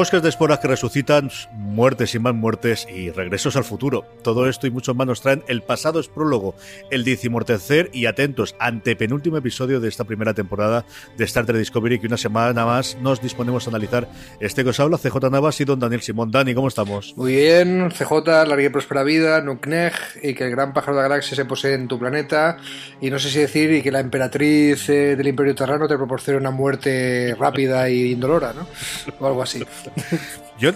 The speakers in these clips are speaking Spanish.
Bosques de esporas que resucitan, muertes y más muertes y regresos al futuro. Todo esto y mucho más nos traen El pasado es prólogo, el tercer y atentos, ante penúltimo episodio de esta primera temporada de Star Trek Discovery que una semana más nos disponemos a analizar. Este que os habla, CJ Navas y don Daniel Simón. Dani, ¿cómo estamos? Muy bien, CJ, larga y próspera vida, Nukneg y que el gran pájaro de la galaxia se posee en tu planeta y no sé si decir y que la emperatriz eh, del Imperio Terrano te proporcione una muerte rápida y indolora, ¿no? O algo así. Yo,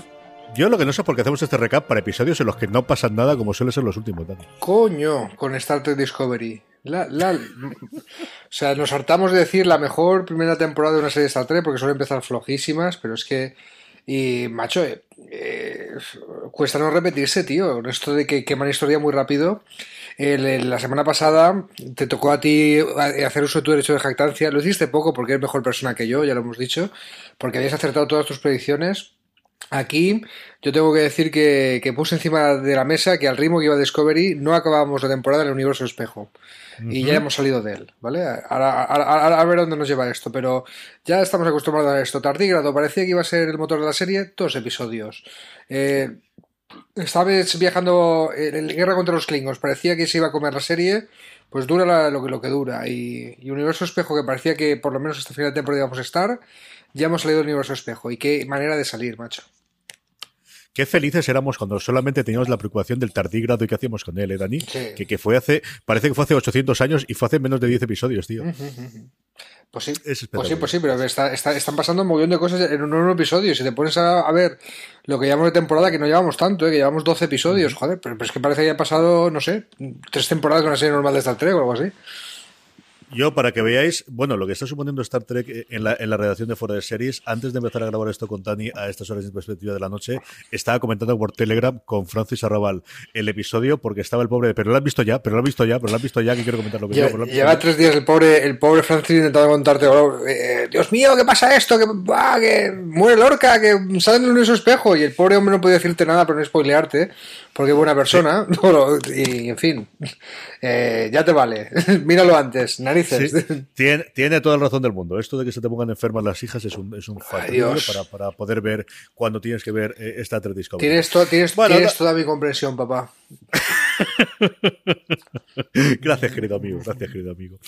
yo lo que no sé es por qué hacemos este recap para episodios en los que no pasan nada como suele ser los últimos. Coño, con Star Trek Discovery. o sea, nos hartamos de decir la mejor primera temporada de una serie de Star Trek porque suele empezar flojísimas, pero es que. Y, macho, eh, eh, cuesta no repetirse, tío. Esto de que queman historia muy rápido. La semana pasada te tocó a ti hacer uso de tu derecho de jactancia. Lo hiciste poco porque eres mejor persona que yo, ya lo hemos dicho porque habías acertado todas tus predicciones. Aquí yo tengo que decir que, puse encima de la mesa que al ritmo que iba Discovery no acabábamos la temporada en el universo espejo. Y ya hemos salido de él, ¿vale? Ahora, a ver dónde nos lleva esto, pero ya estamos acostumbrados a esto. Tardígrado parecía que iba a ser el motor de la serie, dos episodios. Eh, Estabas viajando en guerra contra los Klingons, parecía que se iba a comer la serie, pues dura lo, que, lo que dura. Y, y Universo Espejo, que parecía que por lo menos hasta final de temporada íbamos a estar, ya hemos salido del universo espejo. Y qué manera de salir, macho. Qué felices éramos cuando solamente teníamos la preocupación del tardígrado y qué hacíamos con él, ¿eh, Dani? Que, que, fue hace, parece que fue hace 800 años y fue hace menos de 10 episodios, tío. Pues sí, pues sí, pues sí, pero están pasando un montón de cosas en un, nuevo episodio. Si te pones a, ver lo que llevamos de temporada, que no llevamos tanto, ¿eh? que llevamos 12 episodios, joder, pero, es que parece que haya pasado, no sé, tres temporadas con una serie normal de Star Trek o algo así. Yo, para que veáis, bueno, lo que está suponiendo Star Trek en la, en la redacción de Fuera de Series, antes de empezar a grabar esto con Tani a estas horas de perspectiva de la noche, estaba comentando por Telegram con Francis Arrabal el episodio porque estaba el pobre, pero lo has visto ya, pero lo has visto ya, pero lo has visto ya, que quiero comentarlo. lleva tres días el pobre, el pobre Francis intentando contarte, oh, eh, Dios mío, ¿qué pasa esto? Que, que muere Lorca, que sale en el universo espejo, y el pobre hombre no podía decirte nada, pero no spoilearte, porque es buena persona, y en fin, eh, ya te vale, míralo antes, tiene, tiene, toda la razón del mundo. Esto de que se te pongan enfermas las hijas es un, es un para, para, poder ver cuando tienes que ver eh, esta Trek Discovery. Tienes, tienes, tienes toda mi comprensión, papá. gracias, querido amigo. Gracias, querido amigo.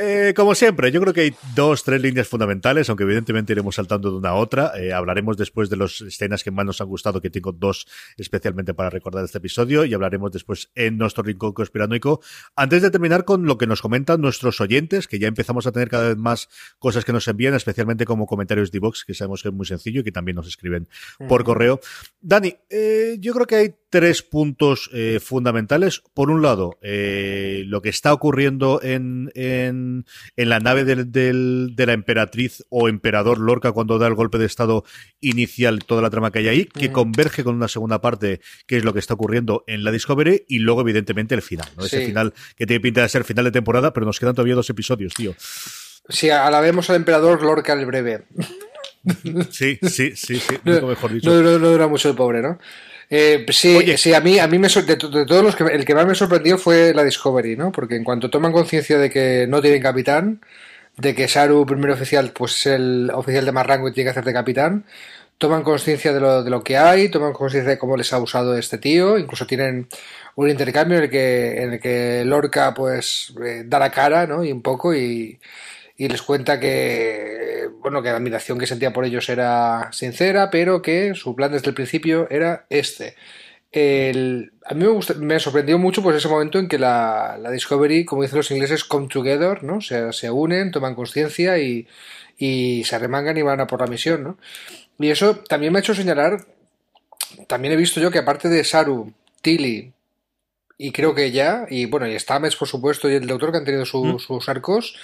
Eh, como siempre, yo creo que hay dos, tres líneas fundamentales, aunque evidentemente iremos saltando de una a otra. Eh, hablaremos después de las escenas que más nos han gustado, que tengo dos especialmente para recordar este episodio, y hablaremos después en nuestro rincón conspiranoico. Antes de terminar con lo que nos comentan nuestros oyentes, que ya empezamos a tener cada vez más cosas que nos envían, especialmente como comentarios de Vox, que sabemos que es muy sencillo y que también nos escriben por correo. Dani, eh, yo creo que hay tres puntos eh, fundamentales. Por un lado, eh, lo que está ocurriendo en, en, en la nave del, de la emperatriz o emperador Lorca cuando da el golpe de estado inicial, toda la trama que hay ahí, que converge con una segunda parte, que es lo que está ocurriendo en la Discovery, y luego, evidentemente, el final. ¿no? Ese final que tiene pinta de ser final de temporada, pero nos quedan todavía dos episodios, tío. Sí, alabemos al emperador Lorca el breve. Sí, sí, sí, sí, mejor dicho. No, no, dura mucho el pobre, ¿no? Eh, sí, sí, a mí, a mí me, de, todos los que el que más me sorprendió fue la Discovery, ¿no? Porque en cuanto toman conciencia de que no tienen capitán, de que Saru, primer oficial, pues es el oficial de más rango y tiene que hacer de capitán, toman conciencia de lo, de lo que hay, toman conciencia de cómo les ha usado este tío, incluso tienen un intercambio en el que, en el que Lorca pues eh, da la cara, ¿no? Y un poco y y les cuenta que bueno que la admiración que sentía por ellos era sincera pero que su plan desde el principio era este a mí me, me sorprendió mucho pues ese momento en que la, Discovery, como dicen los ingleses, come together, ¿no? Se, se unen, toman conciencia y, y, se arremangan y van a por la misión, ¿no? Y eso también me ha hecho señalar, también he visto yo que aparte de Saru, Tilly y creo que ya, y bueno, y Stamets por supuesto y el doctor que han tenido mm. sus arcos,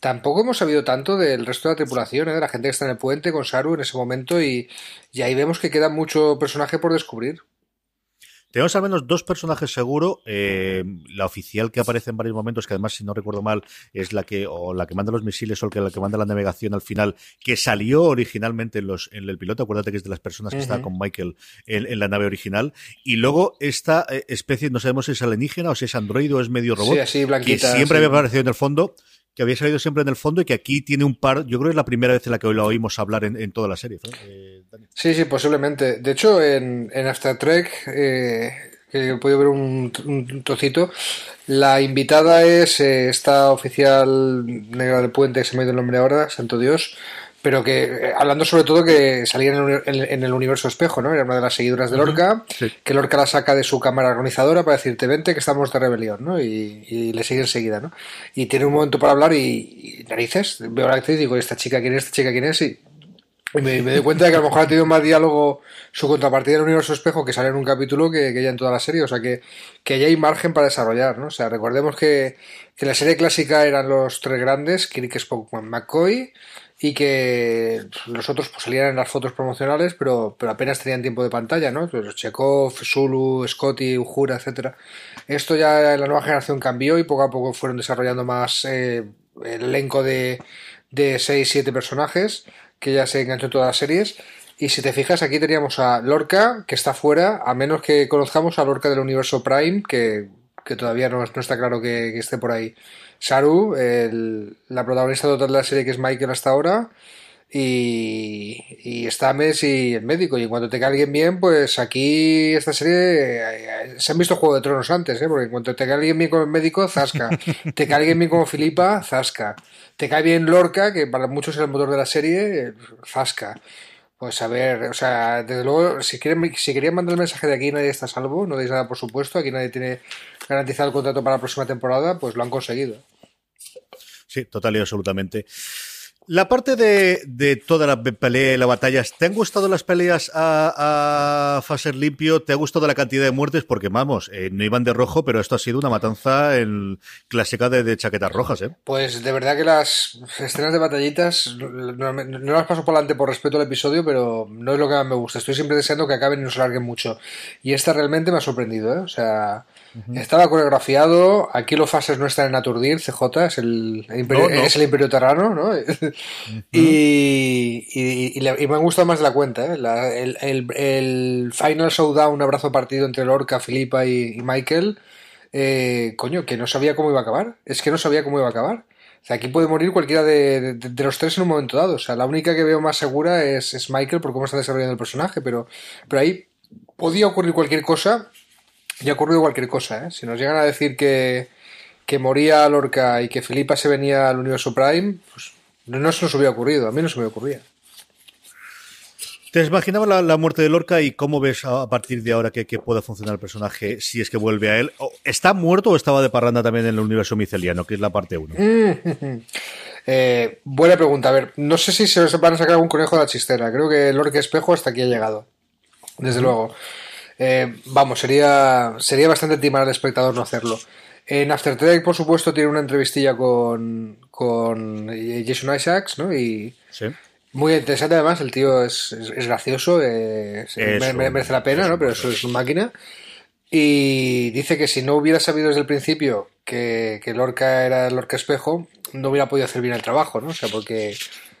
tampoco hemos sabido tanto del resto de la tripulación, ¿eh? de la gente que está en el puente con Saru en ese momento y, y ahí vemos que queda mucho personaje por descubrir. Tenemos al menos dos personajes seguro. Eh, la oficial que aparece en varios momentos, que además, si no recuerdo mal, es la que o la que manda los misiles o la que manda la navegación al final, que salió originalmente en, los, en el piloto. Acuérdate que es de las personas que está con Michael en, la nave original. Y luego esta eh, especie, no sabemos si es alienígena o si es androide o es medio robot, sí, así, blanquita, que siempre había aparecido en el fondo que había salido siempre en el fondo y que aquí tiene un par, yo creo que es la primera vez en la que hoy lo oímos hablar en, toda la serie. Eh, sí, sí, posiblemente. De hecho, en, en Star Trek, eh, que he podido ver un, un, trocito, la invitada es eh, esta oficial negra del puente, que se me ha ido el nombre ahora, santo Dios, pero que eh, hablando sobre todo que salía en el, universo espejo, ¿no? Era una de las seguidoras de Lorca, que Lorca la saca de su cámara organizadora para decirte vente que estamos de rebelión, ¿no? Y, le sigue enseguida, ¿no? Y tiene un momento para hablar y, narices, veo a la actriz y digo, ¿esta chica quién es? ¿Esta chica quién es? Y, me, doy cuenta de que a lo mejor ha tenido más diálogo su contrapartida del universo espejo que sale en un capítulo que, que ya en toda la serie, o sea que, que ya hay margen para desarrollar, ¿no? O sea, recordemos que, que la serie clásica eran los tres grandes, Kirk, Spock, McCoy, y que los otros pues, salían en las fotos promocionales, pero, pero apenas tenían tiempo de pantalla, ¿no? Pues Chekhov, Zulu, Scotty, Ujura, etcétera. Esto ya la nueva generación cambió y poco a poco fueron desarrollando más eh, el elenco de, de 6, 7 personajes que ya se enganchó en todas las series. Y si te fijas, aquí teníamos a Lorca, que está fuera, a menos que conozcamos a Lorca del universo Prime, que, que todavía no, no, está claro que esté por ahí. Saru, el, la protagonista total de la serie que es Michael hasta ahora, y, y Stames y el médico. Y en cuanto te cae alguien bien, pues aquí esta serie eh, se han visto Juego de Tronos antes, ¿eh? porque en cuanto te cae alguien bien como el médico, zasca. te cae alguien bien como Filipa, zasca. Te cae bien Lorca, que para muchos es el motor de la serie, zasca. Pues a ver, o sea, desde luego, si quieren, si querían mandar el mensaje de aquí nadie está salvo, no deis nada por supuesto, aquí nadie tiene garantizado el contrato para la próxima temporada, pues lo han conseguido. Sí, total y absolutamente. La parte de, de, toda la pelea y las batallas, ¿te han gustado las peleas a, a Faser limpio? ¿Te ha gustado la cantidad de muertes? Porque vamos, eh, no iban de rojo, pero esto ha sido una matanza en clásica de, de, chaquetas rojas, ¿eh? Pues de verdad que las escenas de batallitas no, las paso por delante por respeto al episodio, pero no es lo que más me gusta. Estoy siempre deseando que acaben y no se larguen mucho. Y esta realmente me ha sorprendido, ¿eh? O sea, estaba coreografiado. Aquí los fases no están en Aturdir, CJ, es el, imperio, es el Imperio Terrano, ¿no? y, me han gustado más de la cuenta. ¿eh? el, Final Showdown, un abrazo partido entre Lorca, Filipa y, Michael. Eh, coño, que no sabía cómo iba a acabar. Es que no sabía cómo iba a acabar. O sea, aquí puede morir cualquiera de, los tres en un momento dado. O sea, la única que veo más segura es, es Michael por cómo está desarrollando el personaje, pero, pero ahí podía ocurrir cualquier cosa ya ha ocurrido cualquier cosa, ¿eh? Si nos llegan a decir que, que moría Lorca y que Filipa se venía al universo Prime, pues no se nos hubiera ocurrido, a mí no se me ocurría. ¿Te imaginabas la, muerte de Lorca y cómo ves a, partir de ahora que, pueda funcionar el personaje si es que vuelve a él? ¿Está muerto o estaba de parranda también en el universo miceliano, que es la parte 1? eh, buena pregunta. A ver, no sé si se van a sacar algún conejo de la chistera. Creo que Lorca Espejo hasta aquí ha llegado. Desde luego. Eh, vamos, sería, sería bastante timar al espectador no hacerlo. En After Trek, por supuesto, tiene una entrevistilla con, con Jason Isaacs, ¿no? Y muy interesante además, el tío es, es, gracioso, eh, merece la pena, ¿no? Pero eso es una máquina. Y dice que si no hubiera sabido desde el principio que, que Lorca era Lorca Espejo, no hubiera podido hacer bien el trabajo, ¿no? O sea, porque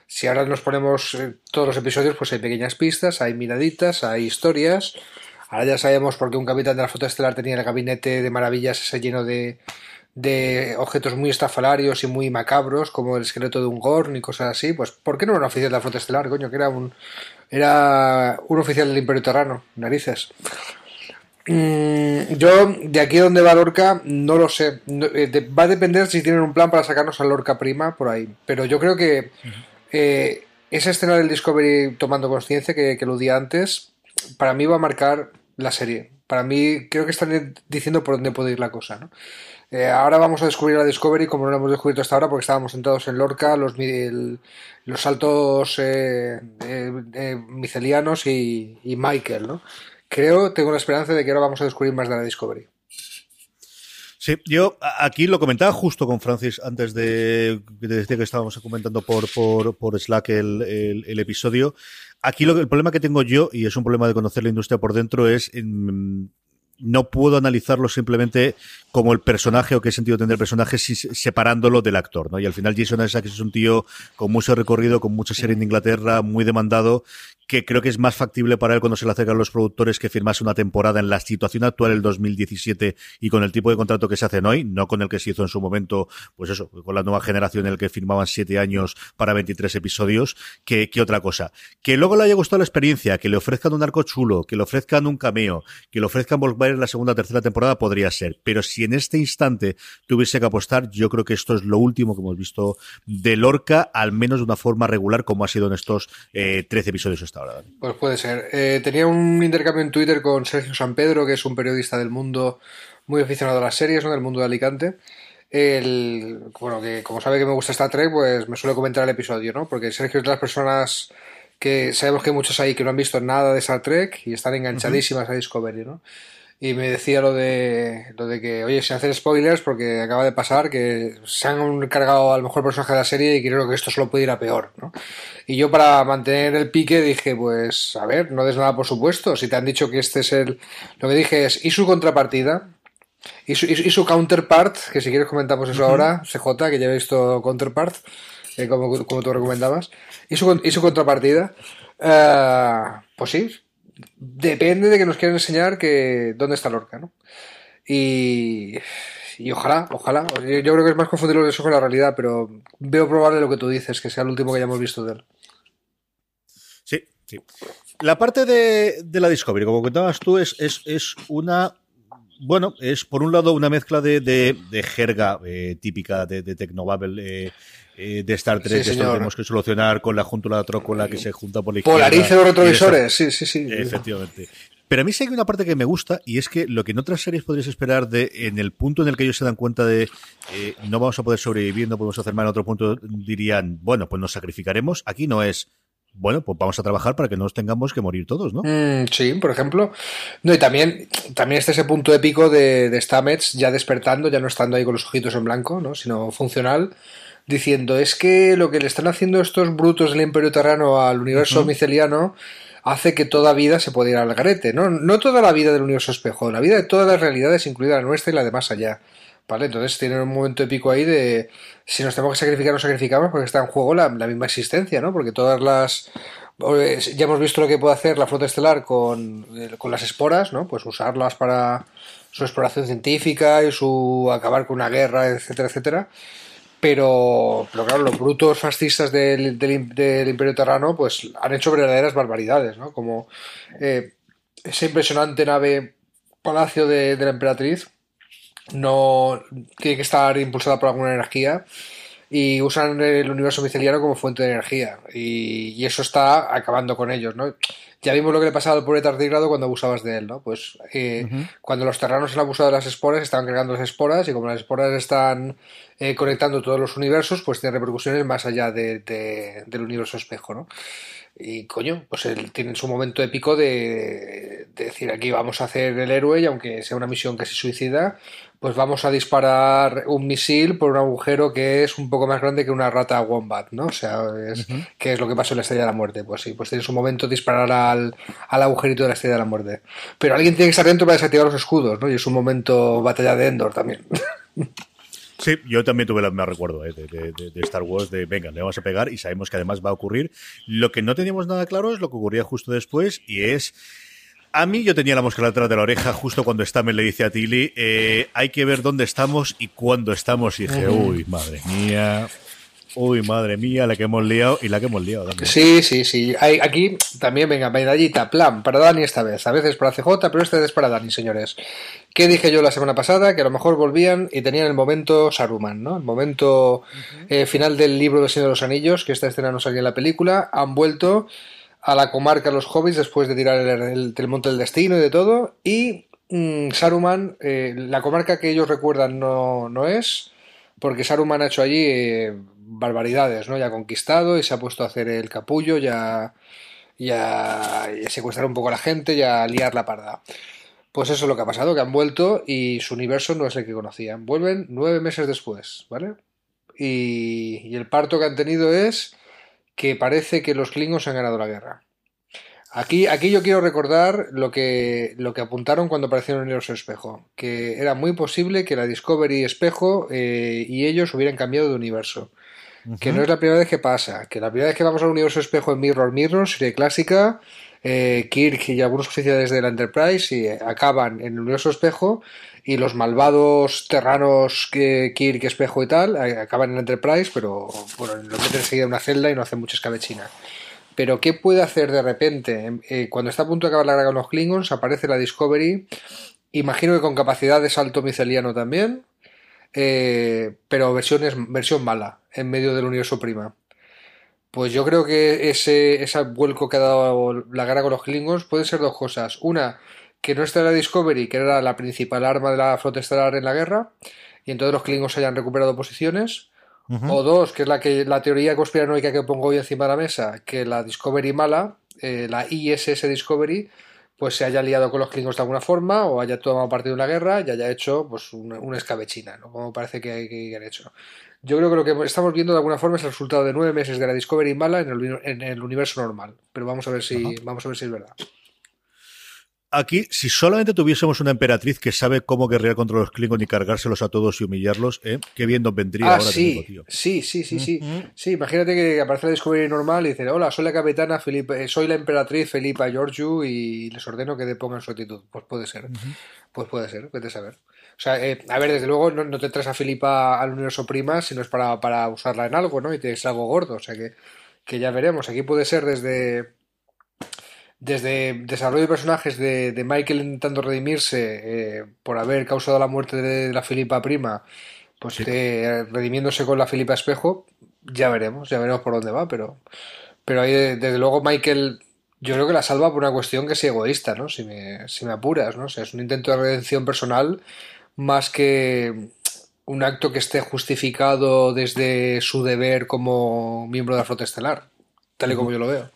si ahora nos ponemos eh, todos los episodios, pues hay pequeñas pistas, hay miraditas, hay historias Ahora ya sabemos por qué un capitán de la flota estelar tenía el gabinete de maravillas ese lleno de, de objetos muy estafalarios y muy macabros, como el esqueleto de un Gorn y cosas así. Pues, ¿por qué no era un oficial de la flota estelar, coño? Que era un, era un oficial del Imperio Terrano, narices. Mm, yo, de aquí donde va Lorca, no lo sé. Eh, va a depender si tienen un plan para sacarnos a Lorca prima por ahí. Pero yo creo que eh, esa escena del Discovery tomando conciencia que, que di antes, para mí va a marcar la serie. Para mí, creo que están diciendo por dónde puede ir la cosa, ¿no? Eh, ahora vamos a descubrir la Discovery como no lo hemos descubierto hasta ahora porque estábamos sentados en Lorca, los, los saltos eh, micelianos y, y, Michael, ¿no? Creo, tengo la esperanza de que ahora vamos a descubrir más de la Discovery. Sí, yo aquí lo comentaba justo con Francis antes de, decir que estábamos comentando por, por, por Slack el, el, episodio. Aquí lo, el problema que tengo yo, y es un problema de conocer la industria por dentro, es en, no puedo analizarlo simplemente como el personaje o qué sentido tendrá el personaje separándolo del actor, ¿no? Y al final Jason Isaacs es un tío con mucho recorrido, con mucha serie en Inglaterra, muy demandado, que creo que es más factible para él cuando se le acercan los productores que firmase una temporada en la situación actual, el 2017, y con el tipo de contrato que se hacen hoy, no con el que se hizo en su momento, pues eso, con la nueva generación en el que firmaban siete años para 23 episodios, que, que otra cosa. Que luego le haya gustado la experiencia, que le ofrezcan un arco chulo, que le ofrezcan un cameo, que le ofrezcan en la segunda o tercera temporada, podría ser. Pero si en este instante tuviese que apostar, yo creo que esto es lo último que hemos visto de Lorca, al menos de una forma regular, como ha sido en estos eh, 13 episodios hasta ahora. Pues puede ser. Eh, tenía un intercambio en Twitter con Sergio San Pedro, que es un periodista del mundo muy aficionado a las series, ¿no? del mundo de Alicante. El, bueno, que como sabe que me gusta Star Trek, pues me suele comentar el episodio, ¿no? Porque Sergio es de las personas que sabemos que hay muchos ahí que no han visto nada de Star Trek y están enganchadísimas a Discovery, ¿no? Y me decía lo de lo de que, oye, sin hacer spoilers, porque acaba de pasar que se han cargado al mejor personaje de la serie y creo que esto solo puede ir a peor, ¿no? Y yo para mantener el pique dije, pues, a ver, no des nada por supuesto, si te han dicho que este es el... Lo que dije es, ¿y su contrapartida? ¿Y su, y su counterpart? Que si quieres comentamos eso ahora, CJ, que ya he visto counterpart, eh, como, como tú recomendabas. ¿Y su, y su contrapartida? Eh, pues sí, depende de que nos quieran enseñar que dónde está Lorca, ¿no? Y, y ojalá, ojalá. Yo, creo que es más confundirlo eso con la realidad, pero veo probable lo que tú dices, que sea el último que hayamos visto de él. Sí, sí. La parte de, de la Discovery, como contabas tú, es, es, es una bueno, es por un lado una mezcla de, de, de jerga eh, típica de, de Tecnobabel eh, eh, de Star Trek que tenemos que solucionar con la júntula de trócola que se junta por la izquierda. Polarice los retrovisores, sí, sí, sí. Efectivamente. Pero a mí sí hay una parte que me gusta y es que lo que en otras series podrías esperar de en el punto en el que ellos se dan cuenta de eh, no vamos a poder sobrevivir, no podemos hacer mal en otro punto, dirían, bueno, pues nos sacrificaremos. Aquí no es, bueno, pues vamos a trabajar para que no nos tengamos que morir todos, ¿no? Mm, sí, por ejemplo. No, y también, también está ese punto épico de, de Stamets ya despertando, ya no estando ahí con los ojitos en blanco, ¿no? Sino funcional diciendo es que lo que le están haciendo estos brutos del Imperio Terrano al universo miceliano hace que toda vida se pueda ir al garete, ¿no? No toda la vida del universo espejo, la vida de todas las realidades, incluida la nuestra y la de más allá. ¿Vale? Entonces tienen un momento épico ahí de si nos tenemos que sacrificar, nos sacrificamos porque está en juego la, misma existencia, ¿no? Porque todas las ya hemos visto lo que puede hacer la flota estelar con, con las esporas, ¿no? Pues usarlas para su exploración científica y su acabar con una guerra, etcétera, etcétera pero, claro, los brutos fascistas del, del, Imperio Terrano pues han hecho verdaderas barbaridades, ¿no? Como eh, esa impresionante nave palacio de, de, la emperatriz no tiene que estar impulsada por alguna energía y usan el universo miceliano como fuente de energía y, y eso está acabando con ellos, ¿no? Ya vimos lo que le pasaba al pobre tardigrado cuando abusabas de él, ¿no? Pues eh, cuando los terranos han abusado de las esporas, estaban creando las esporas y como las esporas están eh, conectando todos los universos, pues tiene repercusiones más allá de, del universo espejo, ¿no? Y coño, pues él tiene su momento épico de, de, decir aquí vamos a hacer el héroe y aunque sea una misión que se suicida, pues vamos a disparar un misil por un agujero que es un poco más grande que una rata wombat, ¿no? O sea, es, ¿qué es lo que pasó en la Estrella de la Muerte? Pues sí, pues tiene su momento disparar al, al agujerito de la Estrella de la Muerte. Pero alguien tiene que estar dentro para desactivar los escudos, ¿no? Y es un momento batalla de Endor también. Sí, yo también tuve el mismo recuerdo ¿eh? de, de, de, Star Wars, de venga, le vamos a pegar y sabemos que además va a ocurrir. Lo que no teníamos nada claro es lo que ocurría justo después y es a mí yo tenía la mosca detrás de la oreja justo cuando Stammer le dice a Tilly, eh, hay que ver dónde estamos y cuándo estamos. Y dije, uy, madre mía. Uy, madre mía, la que hemos liado y la que hemos liado también. Sí, sí, sí. Hay, aquí también, venga, medallita, plan, para Dani esta vez. A veces para CJ, pero esta vez es para Dani, señores. ¿Qué dije yo la semana pasada? Que a lo mejor volvían y tenían el momento Saruman, ¿no? El momento eh, final del libro del Señor de los Anillos, que esta escena no salía en la película. Han vuelto a la comarca los hobbies después de tirar el, el, monte del destino y de todo. Y mm, Saruman, eh, la comarca que ellos recuerdan no, no es, porque Saruman ha hecho allí eh, barbaridades, ¿no? Ya ha conquistado y se ha puesto a hacer el capullo, ya, ya, ya secuestrar un poco a la gente, ya liar la parda. Pues eso es lo que ha pasado, que han vuelto y su universo no es el que conocían. Vuelven nueve meses después, ¿vale? Y, y el parto que han tenido es que parece que los Klingons han ganado la guerra. Aquí, aquí yo quiero recordar lo que, lo que apuntaron cuando aparecieron en el universo espejo, que era muy posible que la Discovery espejo eh, y ellos hubieran cambiado de universo. Que no es la primera vez que pasa, que la primera vez que vamos al universo espejo en Mirror Mirror, serie clásica, eh, Kirk y algunos oficiales de la Enterprise y, eh, acaban en el universo espejo y los malvados terranos que Kirk, espejo y tal eh, acaban en Enterprise, pero bueno, lo meten enseguida en una celda y no hacen mucha escabechina. Pero ¿qué puede hacer de repente? Eh, cuando está a punto de acabar la guerra con los Klingons, aparece la Discovery, imagino que con capacidad de salto miceliano también, eh, pero versión, versión mala, en medio del universo prima. Pues yo creo que ese, ese vuelco que ha dado la guerra con los Klingons puede ser dos cosas. Una, que no esté la Discovery, que era la principal arma de la flota estelar en la guerra, y entonces los Klingons hayan recuperado posiciones. O dos, que es la que la teoría conspiranoica que pongo hoy encima de la mesa, que la Discovery mala, eh, la ISS Discovery, pues se haya liado con los Klingons de alguna forma, o haya tomado partido en la guerra y haya hecho pues una, una escabechina, ¿no? Como parece que, que han hecho. Yo creo que lo que estamos viendo de alguna forma es el resultado de nueve meses de la Discovery mala en el, en el universo normal. Pero vamos a ver si, vamos a ver si es verdad. Aquí, si solamente tuviésemos una emperatriz que sabe cómo guerrear contra los Klingon y cargárselos a todos y humillarlos, ¿eh? qué bien nos vendría Ah, ahora sí, tío. sí, sí, sí, sí. Sí, imagínate que aparece la Discovery normal y dice, hola, soy la capitana Felipe, eh, soy la emperatriz Felipa Georgiou y les ordeno que depongan su actitud. Pues puede ser. Pues puede ser, vete a saber. O sea, eh, a ver, desde luego no, no te traes a Filipa al universo prima si no es para, para usarla en algo, ¿no? Y tienes algo gordo, o sea que, que ya veremos. Aquí puede ser desde desde desarrollo de personajes de, de Michael intentando redimirse eh, por haber causado la muerte de la Filipa prima, pues que, redimiéndose con la Filipa espejo, ya veremos, ya veremos por dónde va, pero, pero ahí de- desde luego Michael yo creo que la salva por una cuestión que es egoísta, ¿no? Si me, si me apuras, ¿no? O sea, es un intento de redención personal más que un acto que esté justificado desde su deber como miembro de la flota estelar, tal y como yo lo veo.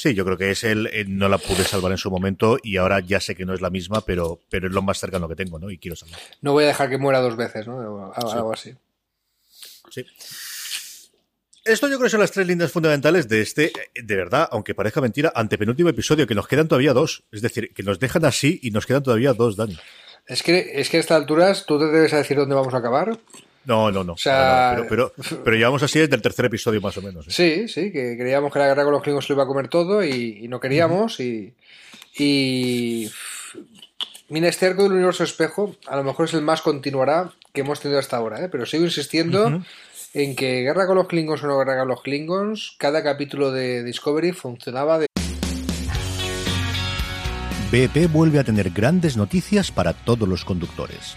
Sí, yo creo que es él, eh, no la pude salvar en su momento y ahora ya sé que no es la misma, pero, pero es lo más cercano que tengo, ¿no? Y quiero salvar. No voy a dejar que muera dos veces, ¿no? Algo, algo así. Sí. Esto yo creo que son las tres líneas fundamentales de este, eh, de verdad, aunque parezca mentira, antepenúltimo episodio, que nos quedan todavía dos. Es decir, que nos dejan así y nos quedan todavía dos, Dani. Es que, es que a estas alturas tú te debes a decir dónde vamos a acabar. No, no, no. O sea- no, no, pero, pero, pero llevamos así desde el tercer episodio más o menos. ¿eh? Sí, sí, que creíamos que la guerra con los Klingons lo iba a comer todo y, y no queríamos. Y. y Mira, este arco del universo espejo a lo mejor es el más continuará que hemos tenido hasta ahora, ¿eh? pero sigo insistiendo en que Guerra con los Klingons o no Guerra con los Klingons, cada capítulo de Discovery funcionaba de BP vuelve a tener grandes noticias para todos los conductores.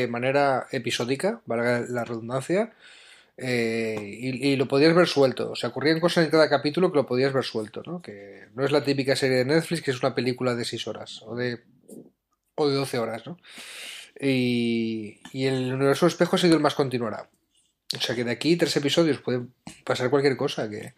De manera episódica, valga la redundancia, eh, y, lo podías ver suelto. O sea, ocurrían cosas en cada capítulo que lo podías ver suelto, ¿no? Que no es la típica serie de Netflix que es una película de seis horas o de o de 12 horas, ¿no? Y, y el universo espejo ha sido el más continuará. O sea que de aquí tres episodios puede pasar cualquier cosa que,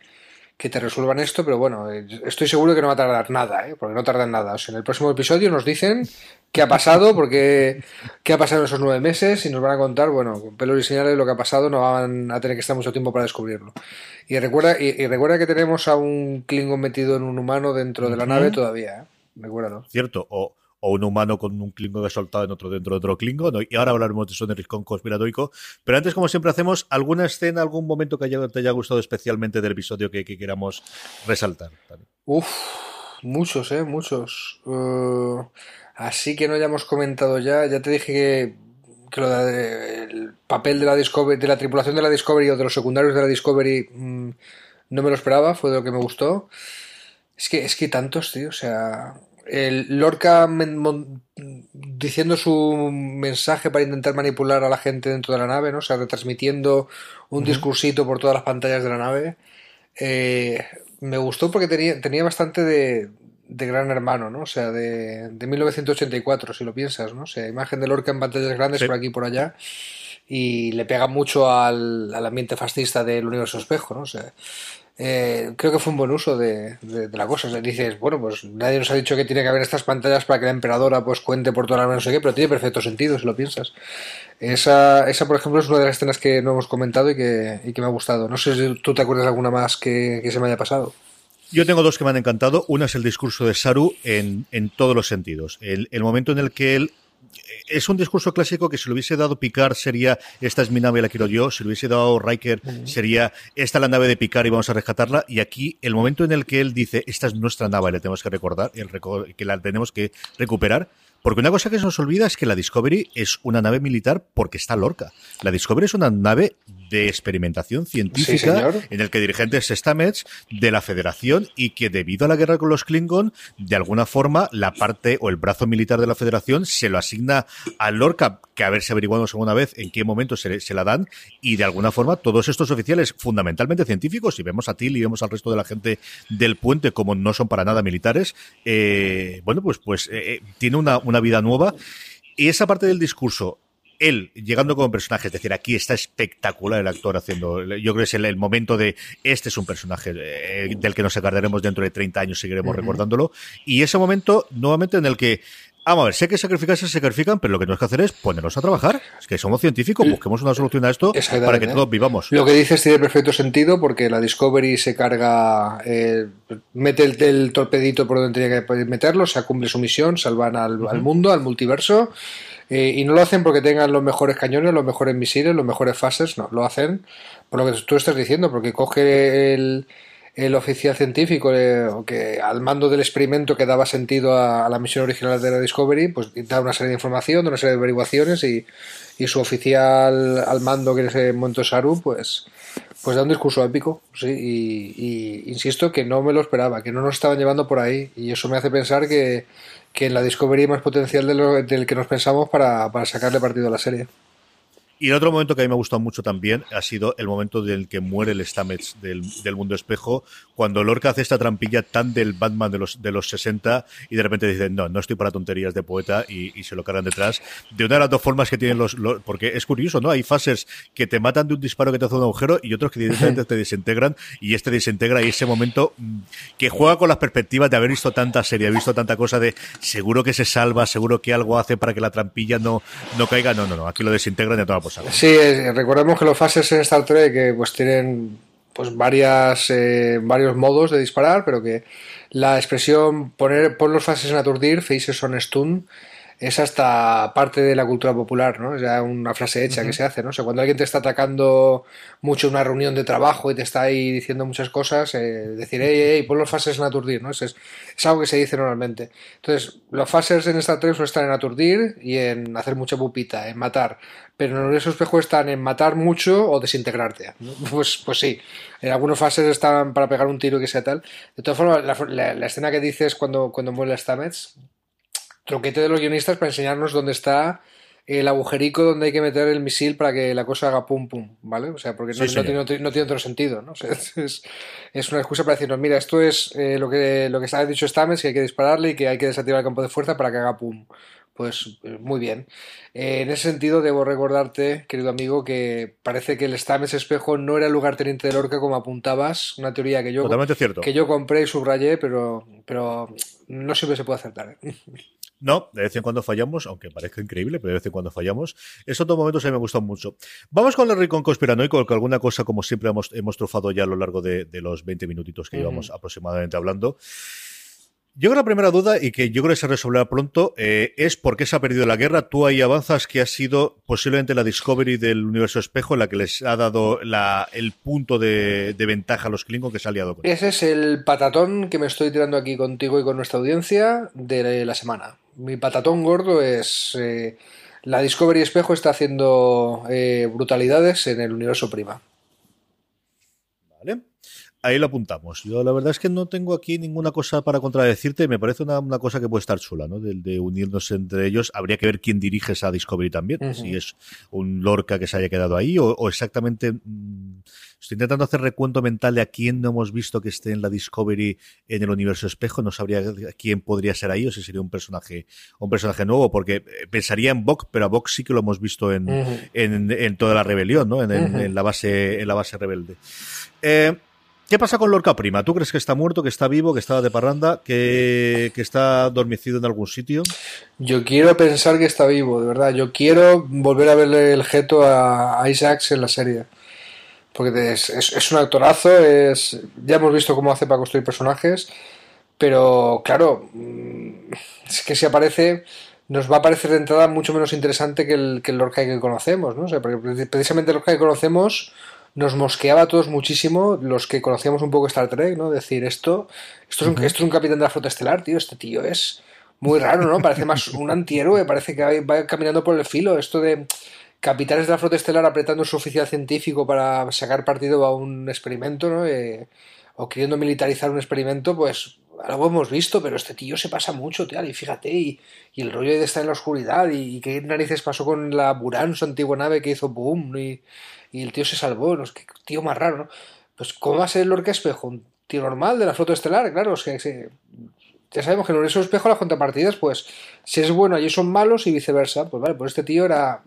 que te resuelvan esto, pero bueno, eh, estoy seguro que no va a tardar nada, ¿eh? porque no tardan nada. O sea, en el próximo episodio nos dicen qué ha pasado, porque qué ha pasado en esos nueve meses y nos van a contar, bueno, con pelos y señales lo que ha pasado, no van a tener que estar mucho tiempo para descubrirlo. Y recuerda, y, recuerda que tenemos a un Klingon metido en un humano dentro de la nave todavía, ¿eh? Recuérdalo. Cierto, o o un humano con un Klingon soltado en otro dentro de otro Klingon. Y ahora hablaremos de eso en con conspiratoico. Pero antes, como siempre hacemos, ¿alguna escena, algún momento que te haya gustado especialmente del episodio que, queramos resaltar? Uf, muchos, ¿eh? Muchos. Uh, así que no hayamos comentado ya. Ya te dije que, lo de, el papel de la Discovery, de la tripulación de la Discovery o de los secundarios de la Discovery mm, no me lo esperaba, fue de lo que me gustó. Es que, es que tantos, tío, o sea, el Lorca diciendo su mensaje para intentar manipular a la gente dentro de la nave, ¿no? O sea, retransmitiendo un discursito por todas las pantallas de la nave. Eh, me gustó porque tenía, tenía bastante de, de gran hermano, ¿no? O sea, de, de, 1984, si lo piensas, ¿no? O sea, imagen de Lorca en pantallas grandes por aquí y por allá. Y le pega mucho al, al ambiente fascista del universo espejo, ¿no? O sea, eh, creo que fue un buen uso de, la cosa. dices, bueno, pues nadie nos ha dicho que tiene que haber estas pantallas para que la emperadora pues cuente por toda la no sé qué, pero tiene perfecto sentido si lo piensas. Esa, esa, por ejemplo, es una de las escenas que no hemos comentado y que, y que me ha gustado. No sé si tú te acuerdas de alguna más que, que se me haya pasado. Yo tengo dos que me han encantado. Una es el discurso de Saru en, en todos los sentidos. El, el, momento en el que él es un discurso clásico que si lo hubiese dado Picard sería esta es mi nave, la quiero yo. Si lo hubiese dado Riker sería esta es la nave de Picard y vamos a rescatarla. Y aquí el momento en el que él dice esta es nuestra nave y la tenemos que recordar, el que la tenemos que recuperar. Porque una cosa que se nos olvida es que la Discovery es una nave militar porque está Lorca. La Discovery es una nave de experimentación científica en el que dirigentes Stamets de la Federación y que debido a la guerra con los Klingon, de alguna forma la parte o el brazo militar de la Federación se lo asigna a Lorca, que a ver si averiguamos alguna vez en qué momento se, se la dan, y de alguna forma todos estos oficiales fundamentalmente científicos, y vemos a Till y vemos al resto de la gente del puente como no son para nada militares, eh, bueno, pues, pues eh, eh, tiene una, una vida nueva. Y esa parte del discurso, él llegando como personaje, es decir, aquí está espectacular el actor haciendo, yo creo que es el, momento de, este es un personaje eh, del que nos acordaremos dentro de 30 años, seguiremos recordándolo, y ese momento nuevamente en el que Vamos a ver, sé que sacrificarse se sacrifican, pero lo que tenemos que hacer es ponernos a trabajar. Es que somos científicos, busquemos una solución a esto para que todos vivamos. Lo que dices tiene perfecto sentido porque la Discovery se carga, eh, mete el, torpedito por donde tenía que meterlo, se cumple su misión, salvan al, mundo, al multiverso. Eh, y no lo hacen porque tengan los mejores cañones, los mejores misiles, los mejores fases, no, lo hacen por lo que tú estás diciendo, porque coge el el oficial científico eh, que al mando del experimento que daba sentido a, la misión original de la Discovery, pues da una serie de información, una serie de averiguaciones y, y su oficial al mando, que es el momento Saru, pues, pues da un discurso épico, sí, y, insisto que no me lo esperaba, que no nos estaban llevando por ahí, y eso me hace pensar que, que la Discovery más potencial de del que nos pensamos para, para sacarle partido a la serie. Y el otro momento que a mí me ha gustado mucho también ha sido el momento del que muere el Stamets del, del mundo espejo, cuando Lorca hace esta trampilla tan del Batman de los, de los 60 y de repente dicen, no, no estoy para tonterías de poeta y, y se lo cargan detrás. De una de las dos formas que tienen los, porque es curioso, ¿no? Hay fases que te matan de un disparo que te hace un agujero y otros que directamente te desintegran y este desintegra y ese momento mm, que juega con las perspectivas de haber visto tanta serie, visto tanta cosa de seguro que se salva, seguro que algo hace para que la trampilla no, no caiga. No, no, no, aquí lo desintegran de toda Sí, recordemos que los fases en Star Trek que pues tienen pues varias eh, varios modos de disparar, pero que la expresión poner pon los fases en aturdir, faces on stun, es hasta parte de la cultura popular, ¿no? Es ya una frase hecha que se hace, ¿no? O sea, cuando alguien te está atacando mucho en una reunión de trabajo y te está ahí diciendo muchas cosas, eh, decir, hey, hey, pon los fases en aturdir, ¿no? Es, es, algo que se dice normalmente. Entonces, los fases en esta 3 están en aturdir y en hacer mucha pupita, en matar. Pero en esos espejo están en matar mucho o desintegrarte. Pues, pues sí, en algunas fases están para pegar un tiro y que sea tal. De todas formas, la, escena que dices cuando, cuando muere Stamets, tronquete de los guionistas para enseñarnos dónde está el agujerico donde hay que meter el misil para que la cosa haga pum pum, ¿vale? O sea, porque no, tiene, otro sentido, ¿no? es, una excusa para decirnos, mira, esto es eh, lo que lo que ha dicho Stamens, que hay que dispararle y que hay que desactivar el campo de fuerza para que haga pum. Pues eh, muy bien. Eh, en ese sentido, debo recordarte, querido amigo, que parece que el Stamens espejo no era el lugar teniente de Lorca como apuntabas, una teoría que yo, que yo compré y subrayé, pero, pero no siempre se puede acertar. No, de vez en cuando fallamos, aunque parezca increíble, pero de vez en cuando fallamos. Esos dos momentos a mí me gustan mucho. Vamos con el rincón conspiranoico, con alguna cosa, como siempre hemos, hemos ya a lo largo de, los 20 minutitos que llevamos aproximadamente hablando. Yo creo que la primera duda, y que yo creo que se resolverá pronto, eh, es por qué se ha perdido la guerra. Tú ahí avanzas que ha sido posiblemente la Discovery del universo espejo la que les ha dado el punto de, ventaja a los Klingon que se ha aliado con. Ese es el patatón que me estoy tirando aquí contigo y con nuestra audiencia de la semana. Mi patatón gordo es... Eh, la Discovery espejo está haciendo eh, brutalidades en el universo prima. Vale ahí lo apuntamos. Yo la verdad es que no tengo aquí ninguna cosa para contradecirte. Me parece una, cosa que puede estar chula, ¿no? De, unirnos entre ellos. Habría que ver quién dirige esa Discovery también. Si es un Lorca que se haya quedado ahí o, exactamente... Mm, estoy intentando hacer recuento mental de a quién no hemos visto que esté en la Discovery en el universo espejo. No sabría quién podría ser ahí o si sería un personaje, un personaje nuevo, porque eh, pensaría en Bok, pero a Bok sí que lo hemos visto en, en, toda la rebelión, ¿no? En, en, la base, en la base rebelde. Eh, ¿Qué pasa con Lorca Prima? ¿Tú crees que está muerto, que está vivo, que está de parranda, que, está dormicido en algún sitio? Yo quiero pensar que está vivo, de verdad. Yo quiero volver a verle el geto a Isaacs en la serie. Porque es, un actorazo, es, ya hemos visto cómo hace para construir personajes, pero claro, mm, es que si aparece nos va a parecer de entrada mucho menos interesante que el, que el Lorca que conocemos, ¿no? O sea, porque precisamente el Lorca que conocemos nos mosqueaba a todos muchísimo los que conocíamos un poco Star Trek, ¿no? Decir, esto, esto, es un, esto es un capitán de la flota estelar, tío, este tío es muy raro, ¿no? Parece más un antihéroe, parece que va caminando por el filo. Esto de capitanes de la flota estelar apretando su oficial científico para sacar partido a un experimento, ¿no? Eh, o queriendo militarizar un experimento, pues algo hemos visto, pero este tío se pasa mucho, tío, y fíjate, y, el rollo de estar en la oscuridad, y, qué narices pasó con la Buran, su antigua nave que hizo boom, y, y el tío se salvó, ¿no? Qué tío más raro, ¿no? Pues, ¿cómo va a ser el Lorca Espejo? Un tío normal de la flota estelar, claro, es que, ya sabemos que el espejo las contrapartidas, pues, si es bueno, allí son malos y viceversa. Pues vale, pues este tío era,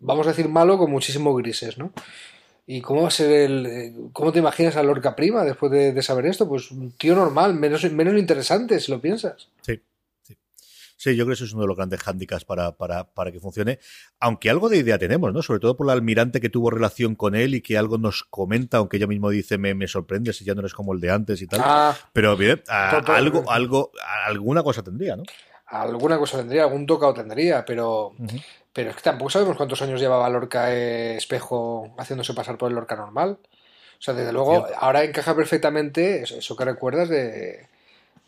vamos a decir, malo con muchísimos grises, ¿no? ¿Y cómo va a ser el. ¿Cómo te imaginas a Lorca Prima después de, de, saber esto? Pues un tío normal, menos, menos interesante, si lo piensas. Sí. Sí, yo creo que eso es uno de los grandes hándicaps para, para, para que funcione. Aunque algo de idea tenemos, ¿no? Sobre todo por el almirante que tuvo relación con él y que algo nos comenta, aunque ella mismo dice, me, me sorprende si ya no eres como el de antes y tal. Ah, Pero bien, algo, algo, alguna cosa tendría, ¿no? Alguna cosa tendría, algún tocado tendría, pero, pero es que tampoco sabemos cuántos años llevaba Lorca eh, Espejo haciéndose pasar por el Lorca normal. O sea, desde luego, ahora encaja perfectamente eso que recuerdas de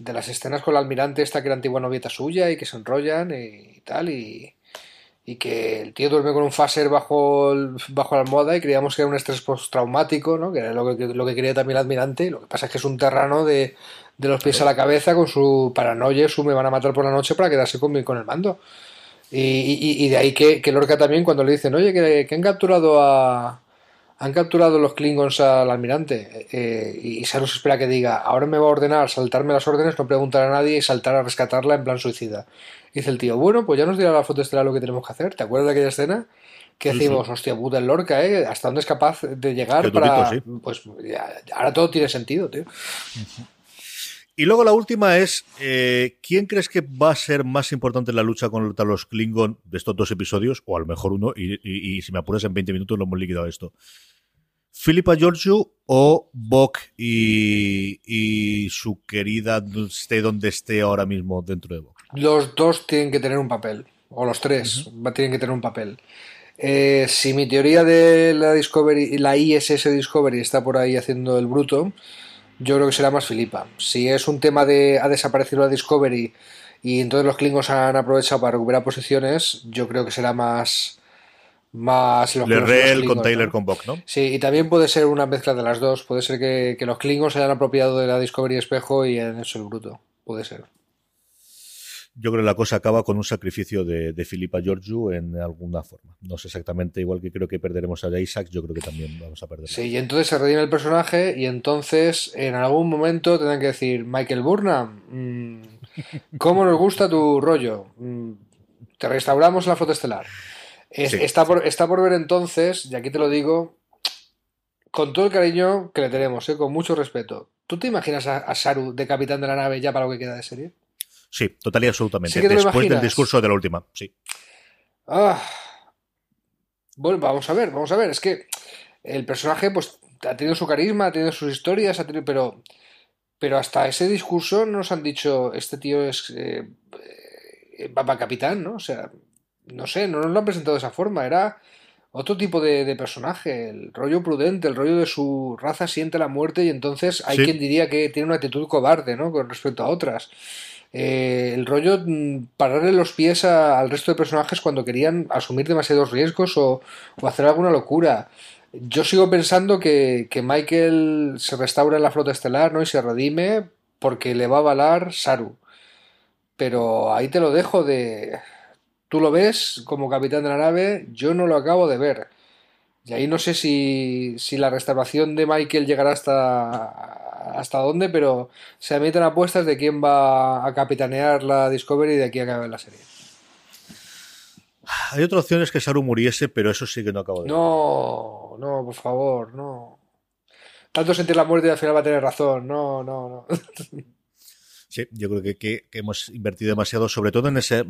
de las escenas con la almirante esta que era antigua novieta suya y que se enrollan y, tal y, y, que el tío duerme con un phaser bajo, bajo la almohada y creíamos que era un estrés postraumático, ¿no? que era lo que, lo que quería también el almirante. Lo que pasa es que es un terrano de, de los pies a la cabeza con su paranoia, su me van a matar por la noche para quedarse con, con el mando. Y, y, de ahí que, que, Lorca también cuando le dicen, oye, que han capturado a, han capturado los Klingons al almirante eh, y Sarus espera que diga, ahora me va a ordenar saltarme las órdenes, no preguntar a nadie y saltar a rescatarla en plan suicida. dice el tío, bueno, pues ya nos dirá la foto estelar lo que tenemos que hacer. ¿Te acuerdas de aquella escena? Que decimos, hostia puta, el Lorca, ¿eh? ¿Hasta dónde es capaz de llegar para...? Pues ahora todo tiene sentido, tío. Y luego la última es, eh, ¿quién crees que va a ser más importante en la lucha contra los Klingon de estos dos episodios? O a lo mejor uno, y, si me apuras en 20 minutos lo hemos liquidado esto. Philippa Georgiou o Bok y, su querida esté donde esté ahora mismo dentro de Bok. Los dos tienen que tener un papel, o los tres tienen que tener un papel. Eh, si mi teoría de la Discovery, la ISS Discovery está por ahí haciendo el bruto, yo creo que será más Filipa. Si es un tema de ha desaparecido la Discovery y entonces los Klingons han aprovechado para recuperar posiciones, yo creo que será más más los Lerrell con Taylor con Bock, ¿no? Sí, y también puede ser una mezcla de las dos. Puede ser que, que los Klingons se hayan apropiado de la Discovery Espejo y en eso el bruto. Puede ser. yo creo que la cosa acaba con un sacrificio de, de Filipa Georgiou en alguna forma. No sé exactamente, igual que creo que perderemos a Isaac, yo creo que también vamos a perder. Sí, y entonces se redime el personaje y entonces en algún momento tendrán que decir, Michael Burnham, mmm, ¿cómo nos gusta tu rollo? Mm, te restauramos la flota estelar. Es, sí, está, por, está por ver entonces, y aquí te lo digo, con todo el cariño que le tenemos, ¿eh? con mucho respeto. ¿Tú te imaginas a, a, Saru de capitán de la nave ya para lo que queda de serie? Sí, total y absolutamente. ¿Sí Después del discurso de la última, sí. Ah. Bueno, vamos a ver, vamos a ver. Es que el personaje, pues, ha tenido su carisma, ha tenido sus historias, ha tenido, pero, pero hasta ese discurso nos han dicho, este tío es eh, eh, Papa Capitán, ¿no? O sea, no sé, no nos lo han presentado de esa forma. Era otro tipo de, de, personaje, el rollo prudente, el rollo de su raza siente la muerte y entonces hay sí. quien diría que tiene una actitud cobarde, ¿no? Con respecto a otras. Eh, el rollo mm, pararle los pies a, al resto de personajes cuando querían asumir demasiados riesgos o, o hacer alguna locura. Yo sigo pensando que, que, Michael se restaura en la flota estelar ¿no? y se redime porque le va a avalar Saru. Pero ahí te lo dejo de tú lo ves como capitán de la nave, yo no lo acabo de ver. Y ahí no sé si, si la restauración de Michael llegará hasta, hasta dónde, pero se emiten apuestas de quién va a capitanear la Discovery de aquí a acabar la serie. Hay otra opción es que Saru muriese, pero eso sí que no acabo de ver. No, no, por favor, no. Tanto sentir la muerte y al final va a tener razón. No, no, no. Sí, yo creo que, que, que, hemos invertido demasiado, sobre todo en ese,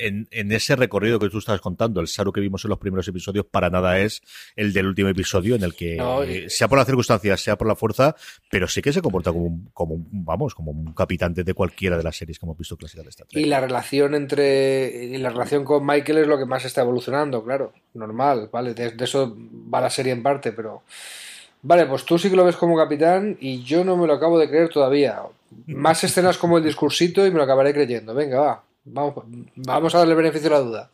en, en, ese recorrido que tú estabas contando. El Saru que vimos en los primeros episodios para nada es el del último episodio, en el que, no, y... sea por las circunstancias, sea por la fuerza, pero sí que se comporta como un, como un, vamos, como un capitán de cualquiera de las series que hemos visto clásicas de esta Y la relación entre, y la relación con Michael es lo que más está evolucionando, claro, normal, ¿vale? De, de eso va la serie en parte, pero... Vale, pues tú sí que lo ves como capitán y yo no me lo acabo de creer todavía. Más escenas como el discursito y me lo acabaré creyendo. Venga, va. Vamos, vamos a darle beneficio a la duda.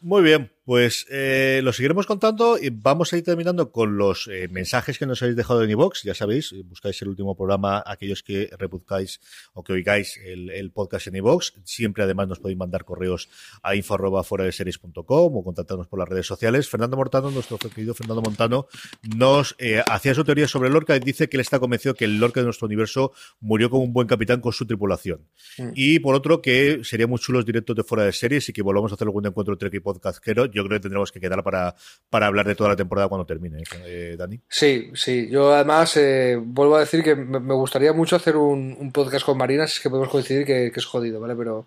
Muy bien, pues eh, lo seguiremos contando y vamos a ir terminando con los eh, mensajes que nos habéis dejado en iVox. Ya sabéis, buscáis el último programa, aquellos que repuzcáis o que oigáis el, el podcast en iVox. Siempre además nos podéis mandar correos a info arroba fuera de series.com o contactarnos por las redes sociales. Fernando Mortano, nuestro querido Fernando Montano, nos eh, hacía su teoría sobre Lorca y dice que él está convencido que el Lorca de nuestro universo murió como un buen capitán con su tripulación. Mm. Y por otro, que sería muy chulos directos de fuera de series y que volvamos a hacer algún encuentro entre equipos podcastero, yo creo que tendremos que quedar para, para hablar de toda la temporada cuando termine, eh, Dani. Sí, sí. Yo además eh, vuelvo a decir que me gustaría mucho hacer un, un podcast con Marina, si es que podemos coincidir que, que, es jodido, ¿vale? Pero,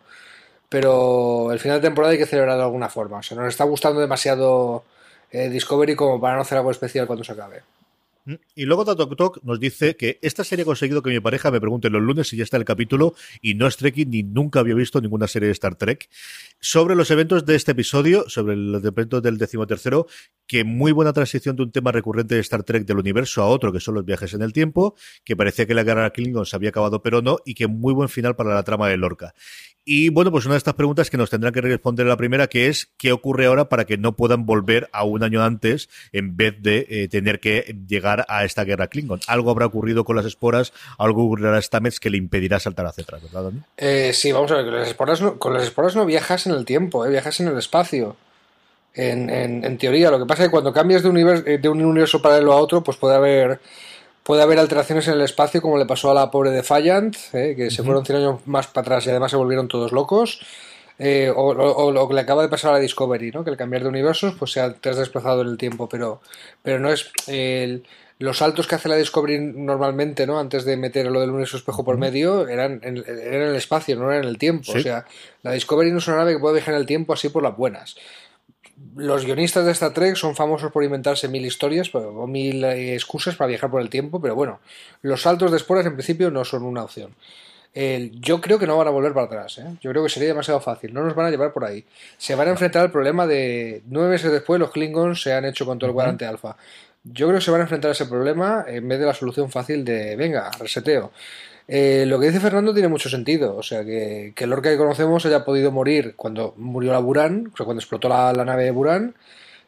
pero el final de temporada hay que celebrar de alguna forma. O sea, nos está gustando demasiado eh, Discovery como para no hacer algo especial cuando se acabe. Y luego Tatok Tok nos dice que esta serie ha conseguido que mi pareja me pregunte los lunes si ya está el capítulo y no es Trekking ni nunca había visto ninguna serie de Star Trek. Sobre los eventos de este episodio, sobre los eventos del decimotercero, que muy buena transición de un tema recurrente de Star Trek del universo a otro, que son los viajes en el tiempo, que parecía que la guerra Klingon se había acabado pero no, y que muy buen final para la trama de Lorca. Y bueno, pues una de estas preguntas que nos tendrán que responder la primera, que es ¿qué ocurre ahora para que no puedan volver a un año antes en vez de eh, tener que llegar a esta guerra Klingon? Algo habrá ocurrido con las esporas, algo ocurrirá a Stamets que le impedirá saltar hacia atrás, ¿verdad, Dani? Eh, sí, vamos a ver, con las esporas no, con las esporas no viajas el tiempo, eh, viajas en el espacio. En, en, en, teoría, lo que pasa es que cuando cambias de, universo, de un universo paralelo a otro, pues puede haber puede haber alteraciones en el espacio, como le pasó a la pobre Defiant, eh, que se uh -huh. fueron 100 años más para atrás y además se volvieron todos locos. Eh, o, lo que le acaba de pasar a la Discovery, ¿no? que al cambiar de universos pues se ha, te has desplazado en el tiempo, pero, pero no es el, los saltos que hace la Discovery normalmente, ¿no? antes de meter lo del universo espejo por medio, eran en, eran en el espacio, no eran en el tiempo. ¿Sí? O sea, la Discovery no es una nave que puede viajar en el tiempo así por las buenas los guionistas de Star Trek son famosos por inventarse mil historias o mil eh, excusas para viajar por el tiempo, pero bueno, los saltos de esporas en principio no son una opción. Eh, yo creo que no van a volver para atrás, ¿eh? yo creo que sería demasiado fácil, no nos van a llevar por ahí. Se van a enfrentar al problema de nueve meses después los Klingons se han hecho con todo el cuadrante -huh. alfa. Yo creo que se van a enfrentar a ese problema en vez de la solución fácil de, venga, reseteo. Eh, lo que dice Fernando tiene mucho sentido, o sea, que, que el Lorca que conocemos haya podido morir cuando murió la Buran, o sea, cuando explotó la, la nave de Buran,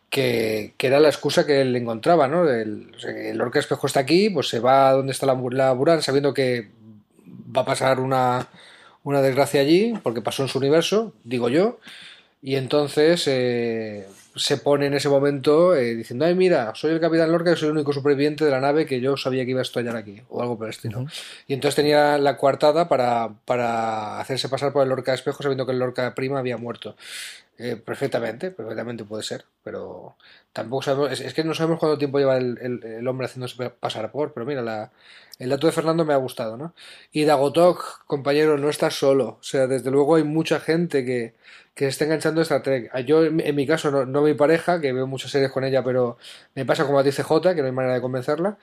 que, que, era la excusa que él encontraba, ¿no? El, o Lorca espejo está aquí, pues se va a donde está la, la Buran sabiendo que va a pasar una, una desgracia allí, porque pasó en su universo, digo yo, y entonces eh, se pone en ese momento eh, diciendo, ay mira, soy el capitán Lorca y soy el único superviviente de la nave que yo sabía que iba a estallar aquí, o algo por el estilo. Y entonces tenía la coartada para, para hacerse pasar por el Lorca de espejo sabiendo que el Lorca prima había muerto. Eh, perfectamente, perfectamente puede ser, pero tampoco sabemos, es, que no sabemos cuánto tiempo lleva el, hombre haciéndose pasar por, pero mira, la, el dato de Fernando me ha gustado, ¿no? Y Dagotok, compañero, no estás solo, o sea, desde luego hay mucha gente que, que se está enganchando a esta Trek. Yo, en, mi caso, no, no mi pareja, que veo muchas series con ella, pero me pasa como a ti CJ, que no hay manera de convencerla,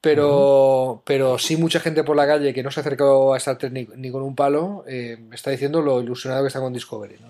pero, pero sí mucha gente por la calle que no se ha acercado a Star Trek ni, con un palo, eh, está diciendo lo ilusionado que está con Discovery, no.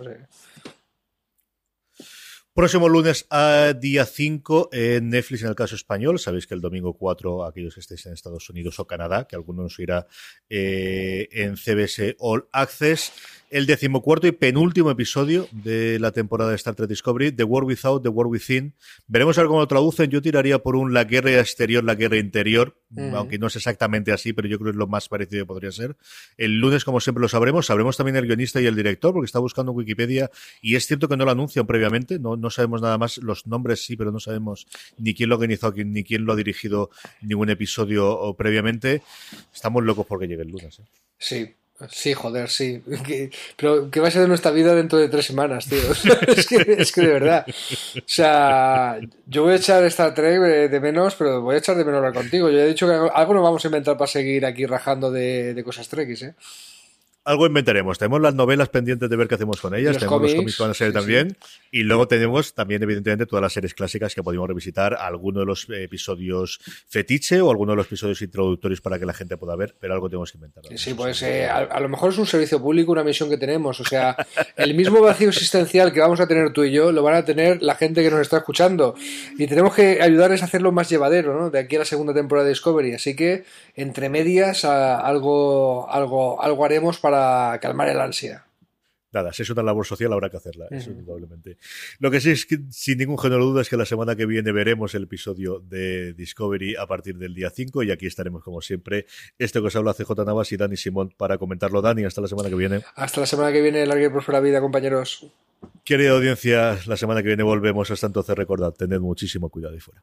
Próximo lunes a día 5 en Netflix en el caso español. Sabéis que el domingo 4, aquellos que estéis en Estados Unidos o Canadá, que alguno nos irá eh, en CBS All Access el decimocuarto y penúltimo episodio de la temporada de Star Trek Discovery, The War Without, The War Within. Veremos a ver cómo lo traducen. Yo tiraría por un la guerra exterior, la guerra interior, aunque no es exactamente así, pero yo creo que es lo más parecido que podría ser. El lunes, como siempre, lo sabremos. Sabremos también el guionista y el director, porque está buscando en Wikipedia y es cierto que no lo anuncian previamente. No, no sabemos nada más. Los nombres sí, pero no sabemos ni quién lo ha organizado, ni quién lo ha dirigido ningún episodio previamente. Estamos locos porque llegue el lunes. ¿eh? Sí, Sí, joder, sí. pero ¿qué va a ser de nuestra vida dentro de tres semanas, tío? es, que, es, que, de verdad. O sea, yo voy a echar esta Trek de menos, pero voy a echar de menos hablar contigo. Yo he dicho que algo nos vamos a inventar para seguir aquí rajando de, de cosas Trekkies, ¿eh? Algo inventaremos. Tenemos las novelas pendientes de ver qué hacemos con ellas. tenemos los cómics que van a ser también. Y luego tenemos también, evidentemente, todas las series clásicas que podemos revisitar. Algunos de los episodios fetiche o algunos de los episodios introductorios para que la gente pueda ver. Pero algo tenemos que inventar. Sí, pues eh, a, lo mejor es un servicio público, una misión que tenemos. O sea, el mismo vacío existencial que vamos a tener tú y yo lo van a tener la gente que nos está escuchando. Y tenemos que ayudarles a hacerlo más llevadero, ¿no? De aquí a la segunda temporada de Discovery. Así que, entre medias, algo, algo, algo haremos para calmar el ansia. Nada, si es una labor social habrá que hacerla, eso indudablemente. Lo que sí es que, sin ningún género de duda, es que la semana que viene veremos el episodio de Discovery a partir del día 5 y aquí estaremos, como siempre, este que os habla CJ Navas y Dani Simón para comentarlo. Dani, hasta la semana que viene. Hasta la semana que viene, larga y próspera vida, compañeros. Querida audiencia, la semana que viene volvemos. Hasta entonces, recordad, tened muchísimo cuidado y fuera.